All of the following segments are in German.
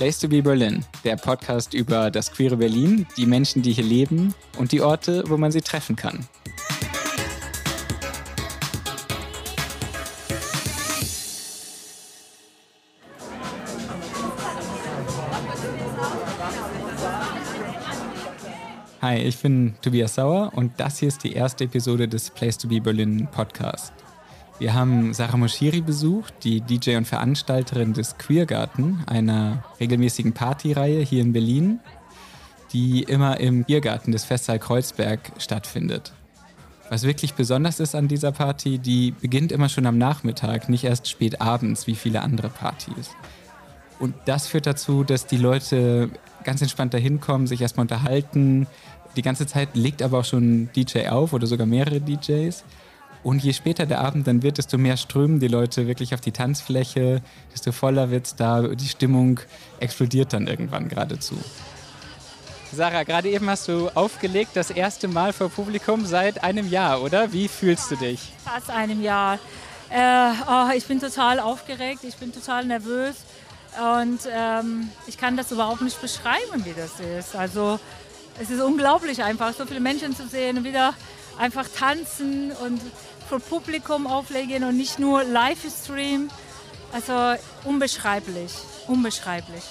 Place to be Berlin, der Podcast über das queere Berlin, die Menschen, die hier leben und die Orte, wo man sie treffen kann. Hi, ich bin Tobias Sauer und das hier ist die erste Episode des Place to be Berlin Podcast. Wir haben Sarah Moschiri besucht, die DJ und Veranstalterin des Queergarten, einer regelmäßigen Partyreihe hier in Berlin, die immer im Biergarten des Festsaal Kreuzberg stattfindet. Was wirklich besonders ist an dieser Party, die beginnt immer schon am Nachmittag, nicht erst spät abends wie viele andere Partys. Und das führt dazu, dass die Leute ganz entspannt dahin kommen, sich erstmal unterhalten. Die ganze Zeit legt aber auch schon ein DJ auf oder sogar mehrere DJs. Und je später der Abend dann wird, desto mehr strömen die Leute wirklich auf die Tanzfläche, desto voller wird es da, die Stimmung explodiert dann irgendwann geradezu. Sarah, gerade eben hast du aufgelegt, das erste Mal vor Publikum seit einem Jahr, oder? Wie fühlst du dich? Fast einem Jahr. Äh, oh, ich bin total aufgeregt, ich bin total nervös und ähm, ich kann das überhaupt nicht beschreiben, wie das ist. Also es ist unglaublich einfach, so viele Menschen zu sehen und wieder einfach tanzen und für Publikum auflegen und nicht nur Livestream. Also unbeschreiblich, unbeschreiblich.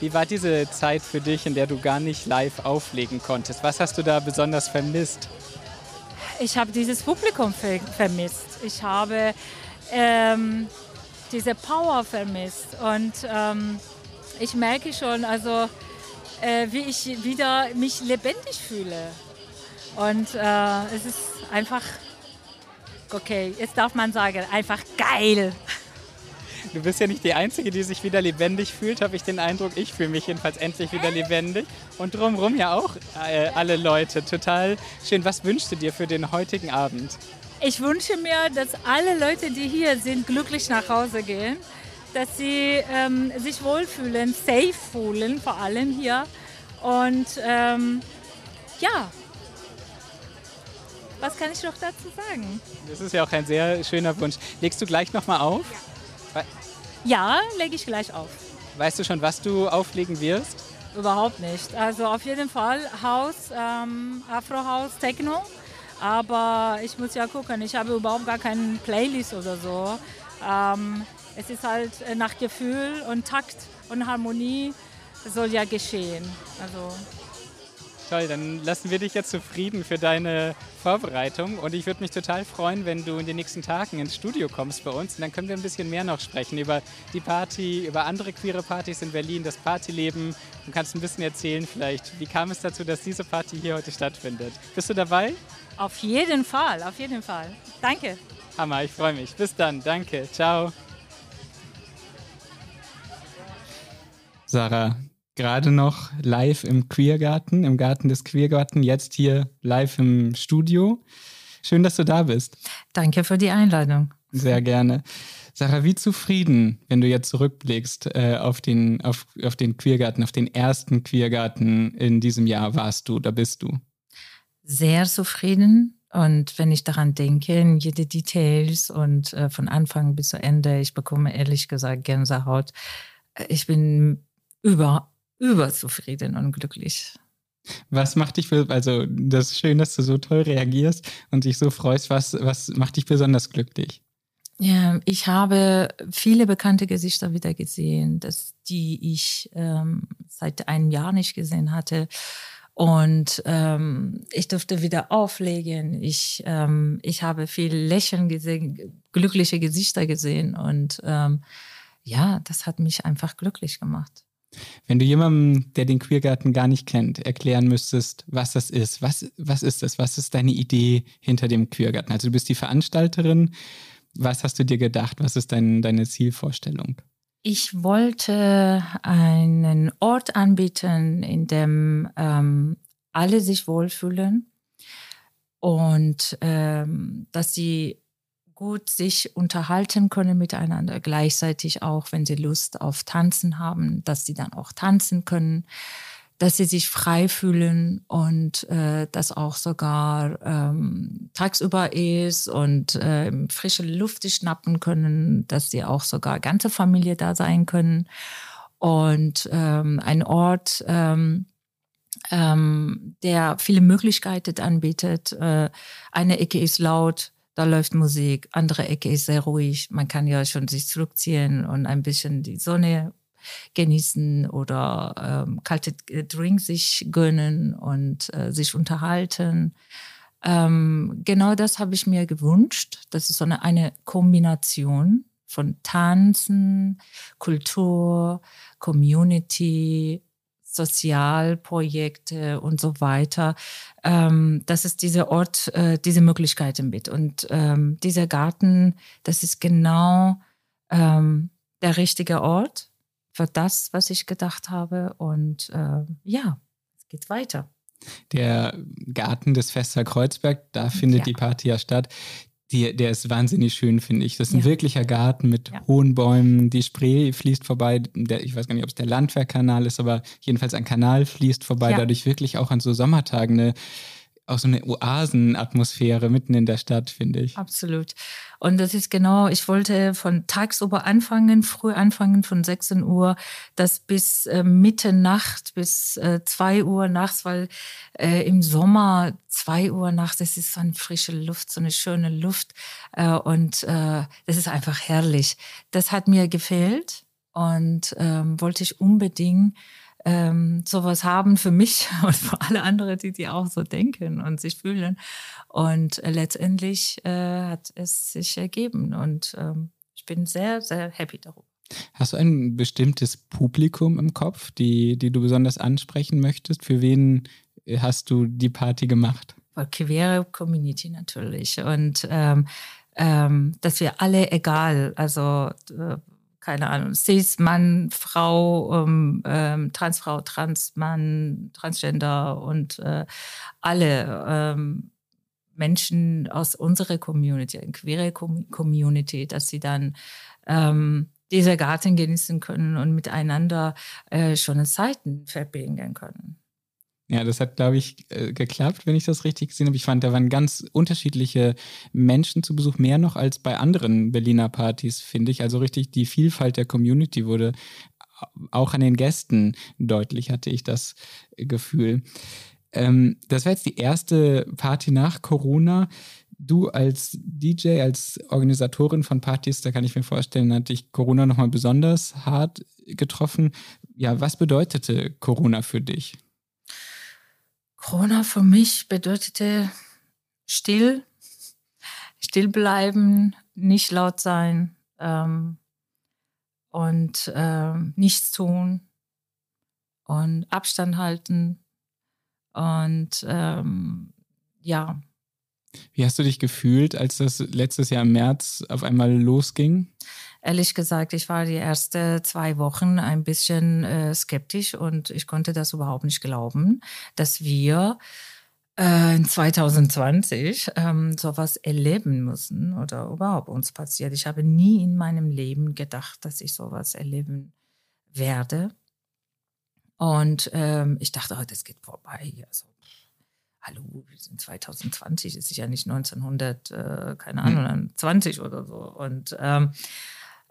Wie war diese Zeit für dich, in der du gar nicht live auflegen konntest? Was hast du da besonders vermisst? Ich habe dieses Publikum ver vermisst. Ich habe ähm, diese Power vermisst. Und ähm, ich merke schon, also äh, wie ich wieder mich lebendig fühle. Und äh, es ist einfach okay, jetzt darf man sagen, einfach geil. Du bist ja nicht die Einzige, die sich wieder lebendig fühlt, habe ich den Eindruck. Ich fühle mich jedenfalls endlich wieder lebendig. Und drumherum ja auch äh, alle Leute. Total schön. Was wünschst du dir für den heutigen Abend? Ich wünsche mir, dass alle Leute, die hier sind, glücklich nach Hause gehen. Dass sie ähm, sich wohlfühlen, safe fühlen, vor allem hier. Und ähm, ja, was kann ich noch dazu sagen? Das ist ja auch ein sehr schöner Wunsch. Legst du gleich nochmal auf? Ja, ja lege ich gleich auf. Weißt du schon, was du auflegen wirst? Überhaupt nicht. Also auf jeden Fall Haus, ähm, Afro-Haus, Techno. Aber ich muss ja gucken, ich habe überhaupt gar keinen Playlist oder so. Ähm, es ist halt nach Gefühl und Takt und Harmonie soll ja geschehen. Also Toll, dann lassen wir dich jetzt zufrieden für deine Vorbereitung und ich würde mich total freuen, wenn du in den nächsten Tagen ins Studio kommst bei uns und dann können wir ein bisschen mehr noch sprechen über die Party, über andere queere Partys in Berlin, das Partyleben. Du kannst ein bisschen erzählen vielleicht, wie kam es dazu, dass diese Party hier heute stattfindet. Bist du dabei? Auf jeden Fall, auf jeden Fall. Danke. Hammer, ich freue mich. Bis dann, danke, ciao. Sarah, gerade noch live im Queergarten, im Garten des Queergarten, jetzt hier live im Studio. Schön, dass du da bist. Danke für die Einladung. Sehr gerne. Sarah, wie zufrieden, wenn du jetzt zurückblickst äh, auf, den, auf, auf den Queergarten, auf den ersten Queergarten in diesem Jahr warst du, da bist du? Sehr zufrieden. Und wenn ich daran denke, jede Details und äh, von Anfang bis zu Ende, ich bekomme ehrlich gesagt Gänsehaut. Äh, ich bin über überzufrieden und glücklich. Was macht dich, also das ist schön, dass du so toll reagierst und dich so freust. Was, was macht dich besonders glücklich? Ja, ich habe viele bekannte Gesichter wieder gesehen, dass die ich ähm, seit einem Jahr nicht gesehen hatte. Und ähm, ich durfte wieder auflegen. Ich, ähm, ich habe viel Lächeln gesehen, glückliche Gesichter gesehen. Und ähm, ja, das hat mich einfach glücklich gemacht. Wenn du jemandem, der den Queergarten gar nicht kennt, erklären müsstest, was das ist, was, was ist das? Was ist deine Idee hinter dem Queergarten? Also du bist die Veranstalterin. Was hast du dir gedacht? Was ist dein, deine Zielvorstellung? Ich wollte einen Ort anbieten, in dem ähm, alle sich wohlfühlen und ähm, dass sie gut sich unterhalten können miteinander, gleichzeitig auch, wenn sie Lust auf Tanzen haben, dass sie dann auch tanzen können, dass sie sich frei fühlen und äh, das auch sogar ähm, tagsüber ist und äh, frische Luft schnappen können, dass sie auch sogar ganze Familie da sein können. und ähm, ein Ort, ähm, ähm, der viele Möglichkeiten anbietet. Äh, eine Ecke ist laut, da läuft Musik, andere Ecke ist sehr ruhig. Man kann ja schon sich zurückziehen und ein bisschen die Sonne genießen oder ähm, kalte Drinks sich gönnen und äh, sich unterhalten. Ähm, genau das habe ich mir gewünscht. Das ist so eine, eine Kombination von Tanzen, Kultur, Community, Sozialprojekte und so weiter, ähm, dass es diese Ort, äh, diese Möglichkeiten bietet. Und ähm, dieser Garten, das ist genau ähm, der richtige Ort für das, was ich gedacht habe. Und äh, ja, es geht weiter. Der Garten des Fester Kreuzberg, da findet ja. die Party ja statt. Die, der ist wahnsinnig schön, finde ich. Das ist ein ja. wirklicher Garten mit ja. hohen Bäumen. Die Spree fließt vorbei. Der, ich weiß gar nicht, ob es der Landwehrkanal ist, aber jedenfalls ein Kanal fließt vorbei. Ja. Dadurch wirklich auch an so Sommertagen eine auch so eine Oasenatmosphäre mitten in der Stadt, finde ich. Absolut. Und das ist genau, ich wollte von tagsüber anfangen, früh anfangen von 16 Uhr, das bis äh, Mitternacht, bis äh, 2 Uhr nachts, weil äh, im Sommer 2 Uhr nachts, das ist so eine frische Luft, so eine schöne Luft äh, und äh, das ist einfach herrlich. Das hat mir gefehlt und ähm, wollte ich unbedingt ähm, sowas haben für mich und für alle anderen, die, die auch so denken und sich fühlen. Und äh, letztendlich äh, hat es sich ergeben und ähm, ich bin sehr, sehr happy darüber. Hast du ein bestimmtes Publikum im Kopf, die, die du besonders ansprechen möchtest? Für wen hast du die Party gemacht? Queere Community natürlich. Und ähm, ähm, dass wir alle egal, also äh, keine Ahnung, Cis, Mann, Frau, ähm, ähm, Transfrau, Transmann, Transgender und äh, alle ähm, Menschen aus unserer Community, queere Community, dass sie dann ähm, diese Garten genießen können und miteinander äh, schöne Zeiten verbringen können. Ja, das hat, glaube ich, äh, geklappt, wenn ich das richtig gesehen habe. Ich fand, da waren ganz unterschiedliche Menschen zu Besuch, mehr noch als bei anderen Berliner Partys, finde ich. Also richtig die Vielfalt der Community wurde auch an den Gästen deutlich, hatte ich das Gefühl. Ähm, das war jetzt die erste Party nach Corona. Du als DJ, als Organisatorin von Partys, da kann ich mir vorstellen, hat dich Corona nochmal besonders hart getroffen. Ja, was bedeutete Corona für dich? Corona für mich bedeutete still, still bleiben, nicht laut sein ähm, und ähm, nichts tun und Abstand halten und ähm, ja. Wie hast du dich gefühlt, als das letztes Jahr im März auf einmal losging? Ehrlich gesagt, ich war die ersten zwei Wochen ein bisschen äh, skeptisch und ich konnte das überhaupt nicht glauben, dass wir äh, in 2020 ähm, sowas erleben müssen oder überhaupt uns passiert. Ich habe nie in meinem Leben gedacht, dass ich sowas erleben werde. Und ähm, ich dachte, oh, das geht vorbei. Also, hallo, wir sind 2020, das ist ja nicht 1900, äh, keine hm. Ahnung, hm. 20 oder so. Und ähm,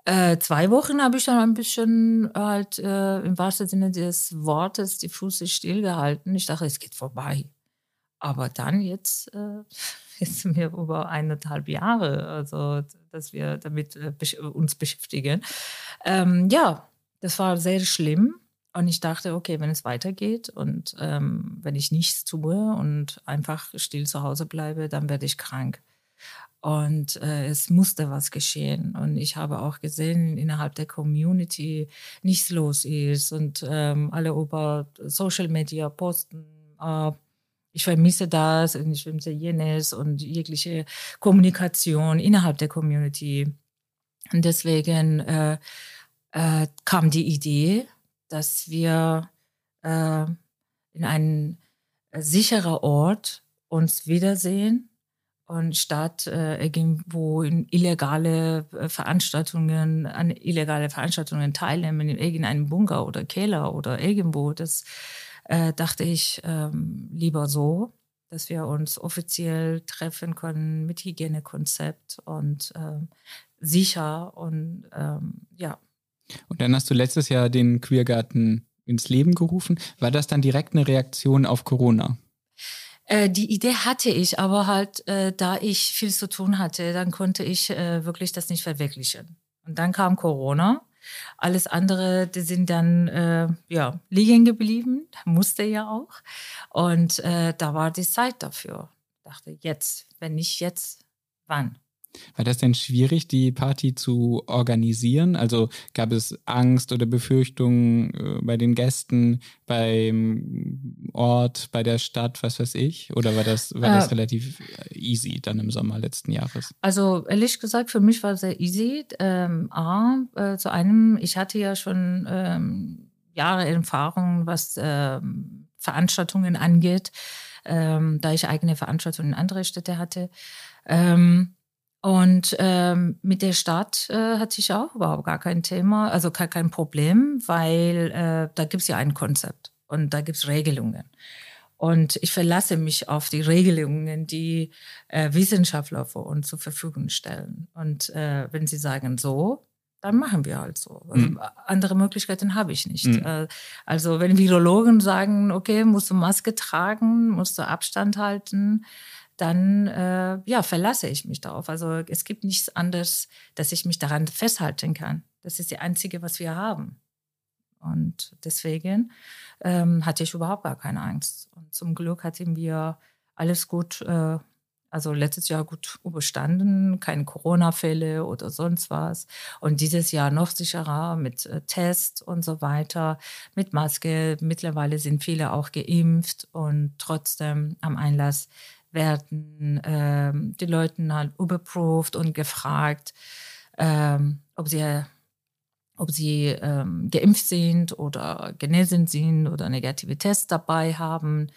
äh, zwei Wochen habe ich dann ein bisschen halt äh, im wahrsten Sinne des Wortes die Füße stillgehalten. Ich dachte, es geht vorbei. Aber dann jetzt, äh, sind wir über eineinhalb Jahre, also dass wir damit äh, uns beschäftigen. Ähm, ja, das war sehr schlimm. Und ich dachte, okay, wenn es weitergeht und ähm, wenn ich nichts tue und einfach still zu Hause bleibe, dann werde ich krank. Und äh, es musste was geschehen. Und ich habe auch gesehen, innerhalb der Community nichts los ist und ähm, alle über Social Media posten. Äh, ich vermisse das und ich vermisse jenes und jegliche Kommunikation innerhalb der Community. Und deswegen äh, äh, kam die Idee, dass wir äh, in einen sicheren Ort uns wiedersehen und statt äh, irgendwo in illegale äh, Veranstaltungen, an illegale Veranstaltungen teilnehmen, in irgendeinem Bunker oder Keller oder irgendwo, das äh, dachte ich ähm, lieber so, dass wir uns offiziell treffen können mit Hygienekonzept und ähm, sicher und ähm, ja, Und dann hast du letztes Jahr den Queergarten ins Leben gerufen. War das dann direkt eine Reaktion auf Corona? Äh, die Idee hatte ich, aber halt, äh, da ich viel zu tun hatte, dann konnte ich äh, wirklich das nicht verwirklichen. Und dann kam Corona. Alles andere, die sind dann äh, ja, liegen geblieben, musste ja auch. Und äh, da war die Zeit dafür. Ich dachte, jetzt, wenn nicht jetzt, wann? War das denn schwierig, die Party zu organisieren? Also gab es Angst oder Befürchtungen äh, bei den Gästen, beim Ort, bei der Stadt, was weiß ich? Oder war das, war das äh, relativ easy dann im Sommer letzten Jahres? Also ehrlich gesagt, für mich war es sehr easy. Ähm, A, äh, zu einem, ich hatte ja schon ähm, Jahre Erfahrung, was ähm, Veranstaltungen angeht, ähm, da ich eigene Veranstaltungen in andere Städte hatte. Ähm, und ähm, mit der Stadt äh, hatte ich auch überhaupt gar kein Thema, also gar kein Problem, weil äh, da gibt es ja ein Konzept und da gibt es Regelungen. Und ich verlasse mich auf die Regelungen, die äh, Wissenschaftler für uns zur Verfügung stellen. Und äh, wenn sie sagen so, dann machen wir halt so. Also, mhm. Andere Möglichkeiten habe ich nicht. Mhm. Äh, also wenn Virologen sagen, okay, musst du Maske tragen, musst du Abstand halten, dann äh, ja, verlasse ich mich darauf. Also es gibt nichts anderes, dass ich mich daran festhalten kann. Das ist das Einzige, was wir haben. Und deswegen ähm, hatte ich überhaupt gar keine Angst. Und zum Glück hatten wir alles gut, äh, also letztes Jahr gut überstanden, keine Corona-Fälle oder sonst was. Und dieses Jahr noch sicherer mit äh, Test und so weiter, mit Maske. Mittlerweile sind viele auch geimpft und trotzdem am Einlass werden ähm, die Leute halt überprüft und gefragt, ähm, ob sie, ob sie ähm, geimpft sind oder genesen sind oder negative Tests dabei haben.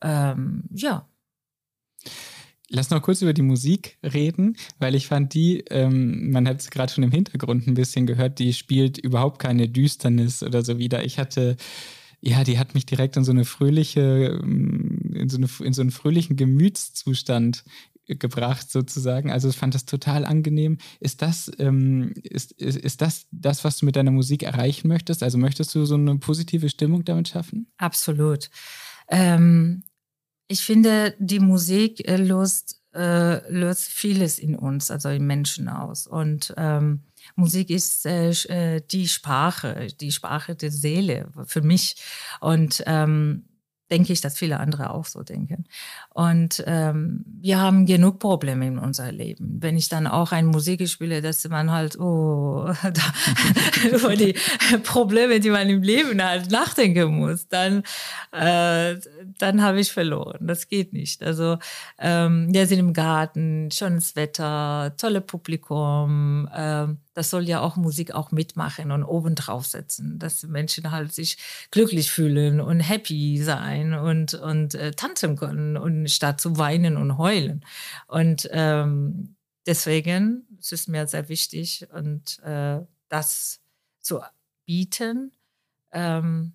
Ähm, ja. Lass noch kurz über die Musik reden, weil ich fand die, ähm, man hat es gerade schon im Hintergrund ein bisschen gehört, die spielt überhaupt keine Düsternis oder so wieder. Ich hatte ja, die hat mich direkt in so eine fröhliche, ähm, in so, eine, in so einen fröhlichen Gemütszustand gebracht sozusagen. Also ich fand das total angenehm. Ist das, ähm, ist, ist, ist das das, was du mit deiner Musik erreichen möchtest? Also möchtest du so eine positive Stimmung damit schaffen? Absolut. Ähm, ich finde, die Musik äh, löst, äh, löst vieles in uns, also in Menschen aus. Und ähm, Musik ist äh, äh, die Sprache, die Sprache der Seele für mich. Und ähm, denke ich, dass viele andere auch so denken. Und ähm, wir haben genug Probleme in unser Leben. Wenn ich dann auch ein Musik spiele, dass man halt, oh, da, über die Probleme, die man im Leben halt nachdenken muss, dann, äh, dann habe ich verloren. Das geht nicht. Also ähm, wir sind im Garten, schönes Wetter, tolle Publikum. Ähm, das soll ja auch Musik auch mitmachen und oben draufsetzen, dass Menschen halt sich glücklich fühlen und happy sein und, und äh, tanzen können und statt zu weinen und heulen. Und ähm, deswegen es ist mir sehr wichtig und äh, das zu bieten, ähm,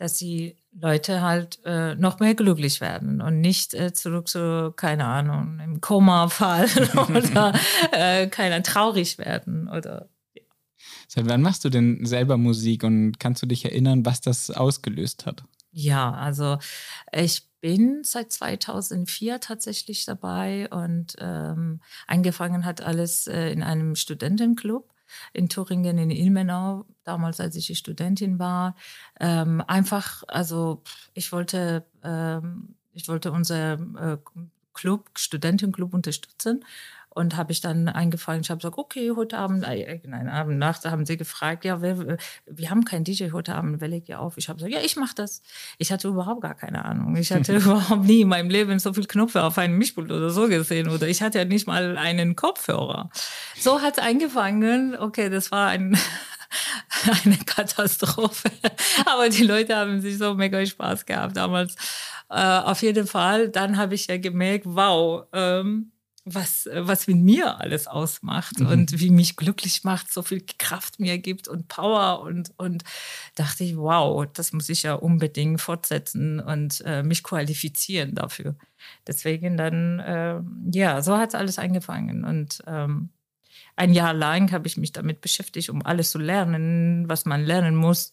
dass die Leute halt äh, noch mehr glücklich werden und nicht äh, zurück zu, keine Ahnung, im Koma fallen oder äh, keiner traurig werden oder ja. Seit wann machst du denn selber Musik und kannst du dich erinnern, was das ausgelöst hat? Ja, also ich bin seit 2004 tatsächlich dabei und ähm, angefangen hat alles äh, in einem Studentenclub in Thüringen, in Ilmenau, damals, als ich Studentin war. Ähm, einfach, also ich wollte, ähm, ich wollte unser äh, Club, Studentenclub unterstützen und habe ich dann eingefangen, ich habe gesagt, okay, heute Abend, äh, nein, Abend, Nacht, haben sie gefragt, ja, wir, wir haben keinen DJ heute Abend, wer legt ihr auf? Ich habe gesagt, ja, ich mache das. Ich hatte überhaupt gar keine Ahnung. Ich hatte überhaupt nie in meinem Leben so viele Knöpfe auf einem Mischpult oder so gesehen oder ich hatte ja nicht mal einen Kopfhörer. So hat es angefangen. Okay, das war ein eine Katastrophe. Aber die Leute haben sich so mega Spaß gehabt damals. Äh, auf jeden Fall. Dann habe ich ja gemerkt, wow, ähm, was, was mit mir alles ausmacht mhm. und wie mich glücklich macht, so viel Kraft mir gibt und Power und, und dachte ich, wow, das muss ich ja unbedingt fortsetzen und äh, mich qualifizieren dafür. Deswegen dann, äh, ja, so hat es alles angefangen und ähm, ein Jahr lang habe ich mich damit beschäftigt, um alles zu lernen, was man lernen muss.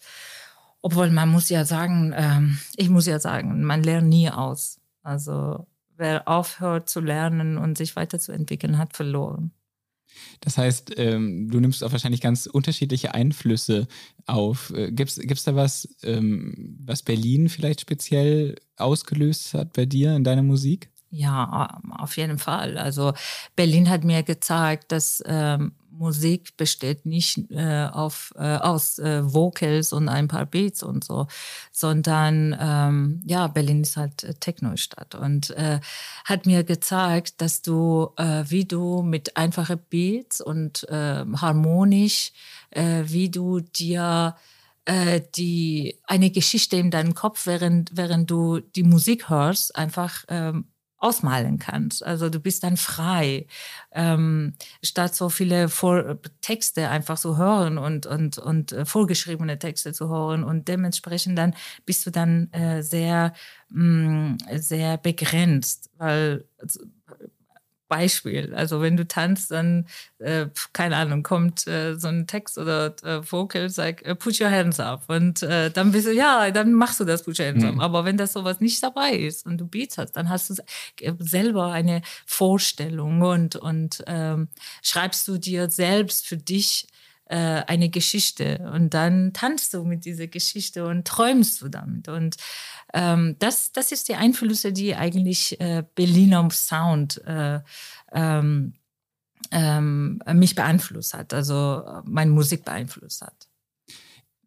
Obwohl man muss ja sagen, ähm, ich muss ja sagen, man lernt nie aus. Also wer aufhört zu lernen und sich weiterzuentwickeln, hat verloren. Das heißt, ähm, du nimmst auch wahrscheinlich ganz unterschiedliche Einflüsse auf. Äh, Gibt es da was, ähm, was Berlin vielleicht speziell ausgelöst hat bei dir in deiner Musik? Ja, auf jeden Fall. Also Berlin hat mir gezeigt, dass ähm, Musik besteht nicht äh, auf, äh, aus äh, Vocals und ein paar Beats und so, sondern ähm, ja, Berlin ist halt äh, Techno-Stadt. Und äh, hat mir gezeigt, dass du, äh, wie du mit einfachen Beats und äh, harmonisch, wie du dir die eine Geschichte in deinem Kopf, während während du die Musik hörst, einfach ähm, ausmalen kannst. Also du bist dann frei, ähm, statt so viele Vor Texte einfach zu hören und, und, und äh, vorgeschriebene Texte zu hören. Und dementsprechend dann bist du dann äh, sehr, mh, mm, sehr begrenzt, weil also, Beispiel. Also wenn du tanzt, dann, äh, keine Ahnung, kommt äh, so ein Text oder äh, Vocal, sag, äh, put your hands up. Und äh, dann bist du, ja, dann machst du das, put your hands mhm. up. Aber wenn das sowas nicht dabei ist und du Beats hast, dann hast du äh, selber eine Vorstellung und, und ähm, schreibst du dir selbst für dich eine Geschichte und dann tanzt du mit dieser Geschichte und träumst du damit. Und ähm, das, das ist die Einflüsse, die eigentlich äh, Berliner Sound äh, ähm, ähm, mich beeinflusst hat, also äh, meine Musik beeinflusst hat.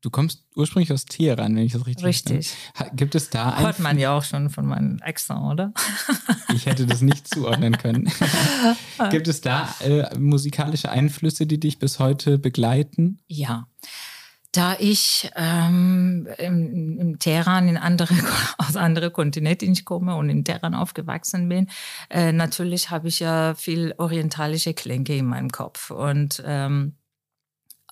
Du kommst ursprünglich aus Teheran, wenn ich das richtig Richtig. Verstehe. Gibt es da Hört man ja auch schon von meinem Accent, oder? ich hätte das nicht zuordnen können. Gibt es da äh, musikalische Einflüsse, die dich bis heute begleiten? Ja. Da ich ähm, im, im Teheran in andere, aus anderen Kontinenten komme und in Teheran aufgewachsen bin, äh, natürlich habe ich ja viel orientalische Klänge in meinem Kopf. Und ähm,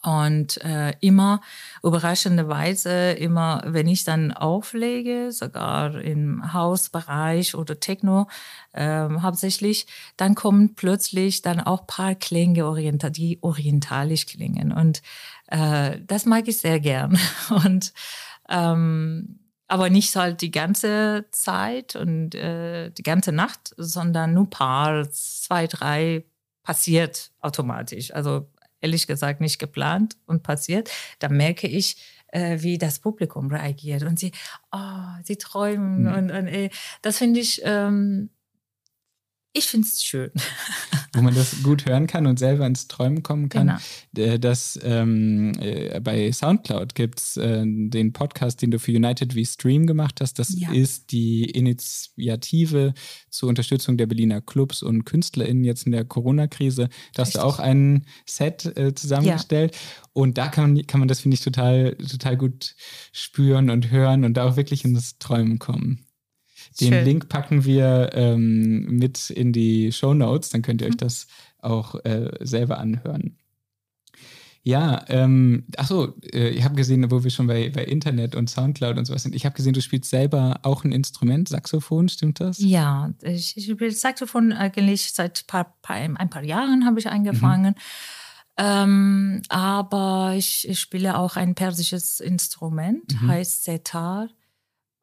und äh, immer, überraschenderweise, immer, wenn ich dann auflege, sogar im Hausbereich oder Techno äh, hauptsächlich, dann kommen plötzlich dann auch paar Klänge, oriental, die orientalisch klingen. Und äh, das mag ich sehr gern. Und ähm, aber nicht halt die ganze Zeit und äh, die ganze Nacht, sondern nur paar, zwei, drei passiert automatisch. Also ehrlich gesagt nicht geplant und passiert, dann merke ich, äh, wie das Publikum reagiert und sie, oh, sie träumen mhm. und, und ey, das finde ich, ähm, ich finde es schön. Wo man das gut hören kann und selber ins Träumen kommen kann. Genau. Das, ähm, äh, bei Soundcloud gibt es äh, den Podcast, den du für United We Stream gemacht hast. Das ja. ist die Initiative zur Unterstützung der Berliner Clubs und KünstlerInnen jetzt in der Corona-Krise. Da hast du auch ein Set äh, zusammengestellt. Ja. Und da kann man, kann man das, finde ich, total, total gut spüren und hören und da auch wirklich ins Träumen kommen. Den Schön. Link packen wir ähm, mit in die Show Notes, dann könnt ihr euch mhm. das auch äh, selber anhören. Ja, ähm, achso, äh, ich habe gesehen, wo wir schon bei, bei Internet und Soundcloud und sowas sind. Ich habe gesehen, du spielst selber auch ein Instrument, Saxophon, stimmt das? Ja, ich, ich spiele Saxophon eigentlich seit paar, paar, ein paar Jahren habe ich angefangen. Mhm. Ähm, aber ich, ich, spiele auch ein persisches Instrument, mhm. heißt Setar.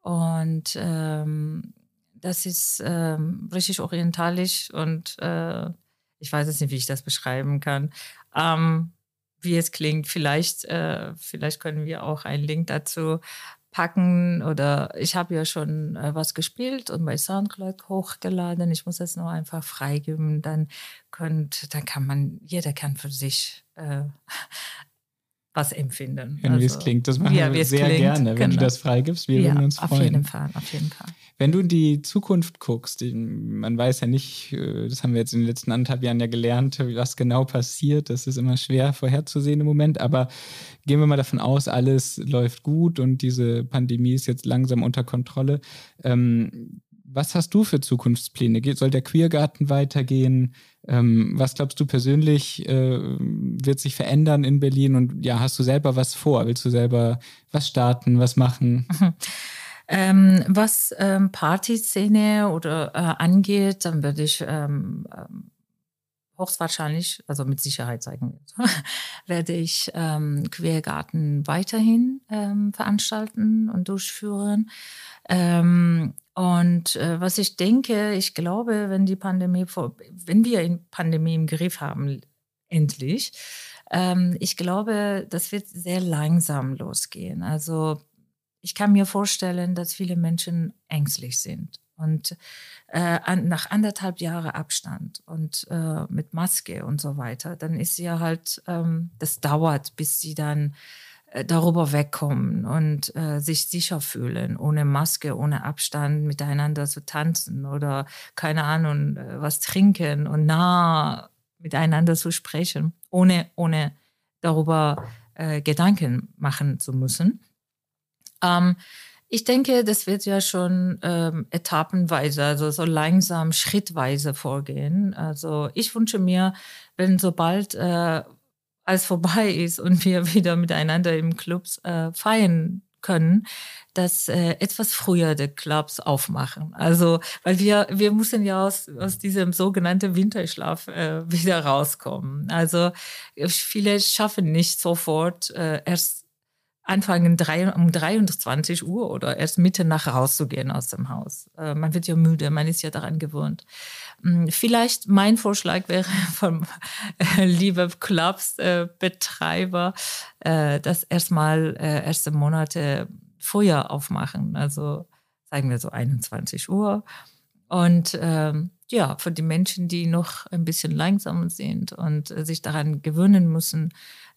Und ähm, das ist ähm, richtig orientalisch und äh, ich weiß jetzt nicht, wie ich das beschreiben kann. Ähm, wie es klingt, vielleicht, äh, vielleicht können wir auch einen Link dazu packen oder ich habe ja schon äh, was gespielt und bei Soundcloud hochgeladen. Ich muss es nur einfach freigeben, dann könnt, dann kann man, jeder kann für sich äh, was empfinden. Wenn also, wie es klingt, das machen ja, wir sehr klingt, gerne, wenn genau. du das freigibst. Wir ja, würden uns freuen. Auf jeden Fall, auf jeden Fall. Wenn du in die Zukunft guckst, man weiß ja nicht, äh, das haben wir jetzt in den letzten anderthalb Jahren ja gelernt, was genau passiert. Das ist immer schwer vorherzusehen im Moment, aber gehen wir mal davon aus, alles läuft gut und diese Pandemie ist jetzt langsam unter Kontrolle. Ähm, was hast du für Zukunftspläne? Soll der Queergarten weitergehen? Ähm, was glaubst du persönlich äh, wird sich verändern in Berlin? Und ja, hast du selber was vor? Willst du selber was starten, was machen? Ähm, was ähm, Partyszene oder äh, angeht, dann würde ich ähm, ähm hochwahrscheinlich, also mit Sicherheit sagen werde ich ähm, Quergarten weiterhin ähm, veranstalten und durchführen. Ähm, und äh, was ich denke, ich glaube, wenn die Pandemie, vor, wenn wir die Pandemie im Griff haben, endlich, ähm, ich glaube, das wird sehr langsam losgehen. Also ich kann mir vorstellen, dass viele Menschen ängstlich sind und äh, an, nach anderthalb Jahre Abstand und äh, mit Maske und so weiter, dann ist ja halt, ähm, das dauert, bis sie dann darüber wegkommen und äh, sich sicher fühlen, ohne Maske, ohne Abstand miteinander zu tanzen oder keine Ahnung, äh, was trinken und nah miteinander zu sprechen, ohne, ohne darüber äh, Gedanken machen zu müssen. Ähm, ich denke, das wird ja schon ähm, etappenweise, also so langsam, schrittweise vorgehen. Also ich wünsche mir, wenn sobald äh, alles vorbei ist und wir wieder miteinander im Clubs äh, feiern können, dass äh, etwas früher die Clubs aufmachen. Also, weil wir, wir müssen ja aus, aus diesem sogenannten Winterschlaf äh, wieder rauskommen. Also, viele schaffen nicht sofort äh, erst anfangen drei, um 23 Uhr oder erst Mitternacht rauszugehen aus dem Haus. Äh, man wird ja müde, man ist ja daran gewohnt. Hm, vielleicht mein Vorschlag wäre vom äh, liebe Clubs-Betreiber, äh, das erstmal äh, erste Monate früher aufmachen. Also sagen wir so 21 Uhr. Und ähm, ja, für die Menschen, die noch ein bisschen langsam sind und äh, sich daran gewöhnen müssen,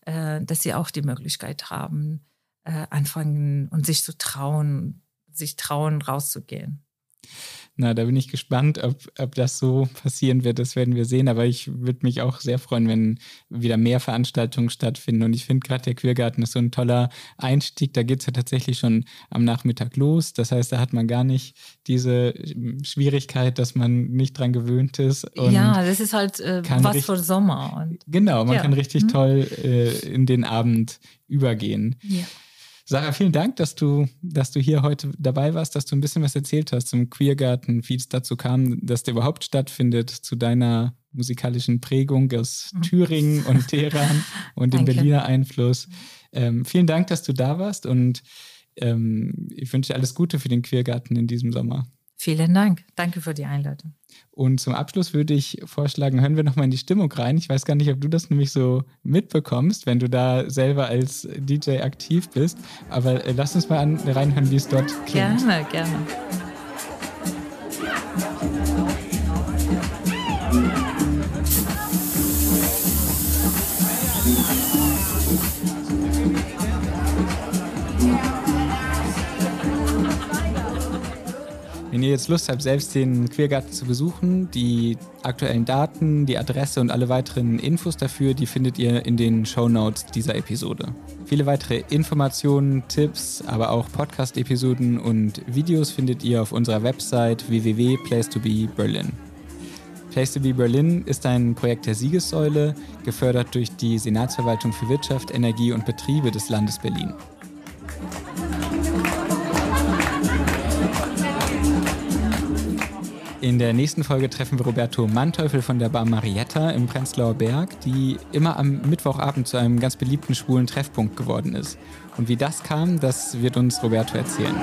äh, dass sie auch die Möglichkeit haben, äh, anfangen und sich zu trauen, sich trauen, rauszugehen. Na, da bin ich gespannt, ob, ob das so passieren wird. Das werden wir sehen. Aber ich würde mich auch sehr freuen, wenn wieder mehr Veranstaltungen stattfinden. Und ich finde gerade der Queergarten ist so ein toller Einstieg. Da geht es ja tatsächlich schon am Nachmittag los. Das heißt, da hat man gar nicht diese Schwierigkeit, dass man nicht dran gewöhnt ist. ja, das ist halt äh, was für Sommer. Und, genau, man ja. kann richtig mhm. toll äh, in den Abend übergehen. Ja. Sarah, vielen Dank, dass du, dass du hier heute dabei warst, dass du ein bisschen was erzählt hast zum Queergarten, wie es dazu kam, dass der überhaupt stattfindet, zu deiner musikalischen Prägung aus mhm. Thüringen und Teheran und dem Berliner Einfluss. Ähm, vielen Dank, dass du da warst und ähm, ich wünsche dir alles Gute für den Queergarten in diesem Sommer. Vielen Dank. Danke für die Einladung. Und zum Abschluss würde ich vorschlagen, hören wir nochmal in die Stimmung rein. Ich weiß gar nicht, ob du das nämlich so mitbekommst, wenn du da selber als DJ aktiv bist. Aber äh, lass uns mal an, reinhören, wie es dort klingt. Gerne, gerne. Ihr jetzt Lust habt, selbst den Queergarten zu besuchen, die aktuellen Daten, die Adresse und alle weiteren Infos dafür, die findet ihr in den Show Notes dieser Episode. Viele weitere Informationen, Tipps, aber auch Podcast-Episoden und Videos findet ihr auf unserer Website www.placetobeberlin. Place to Be Berlin ist ein Projekt der Siegessäule, gefördert durch die Senatsverwaltung für Wirtschaft, Energie und Betriebe des Landes Berlin. In der nächsten Folge treffen wir Roberto Manteuffel von der Bar Marietta im Prenzlauer Berg, die immer am Mittwochabend zu einem ganz beliebten schwulen Treffpunkt geworden ist. Und wie das kam, das wird uns Roberto erzählen.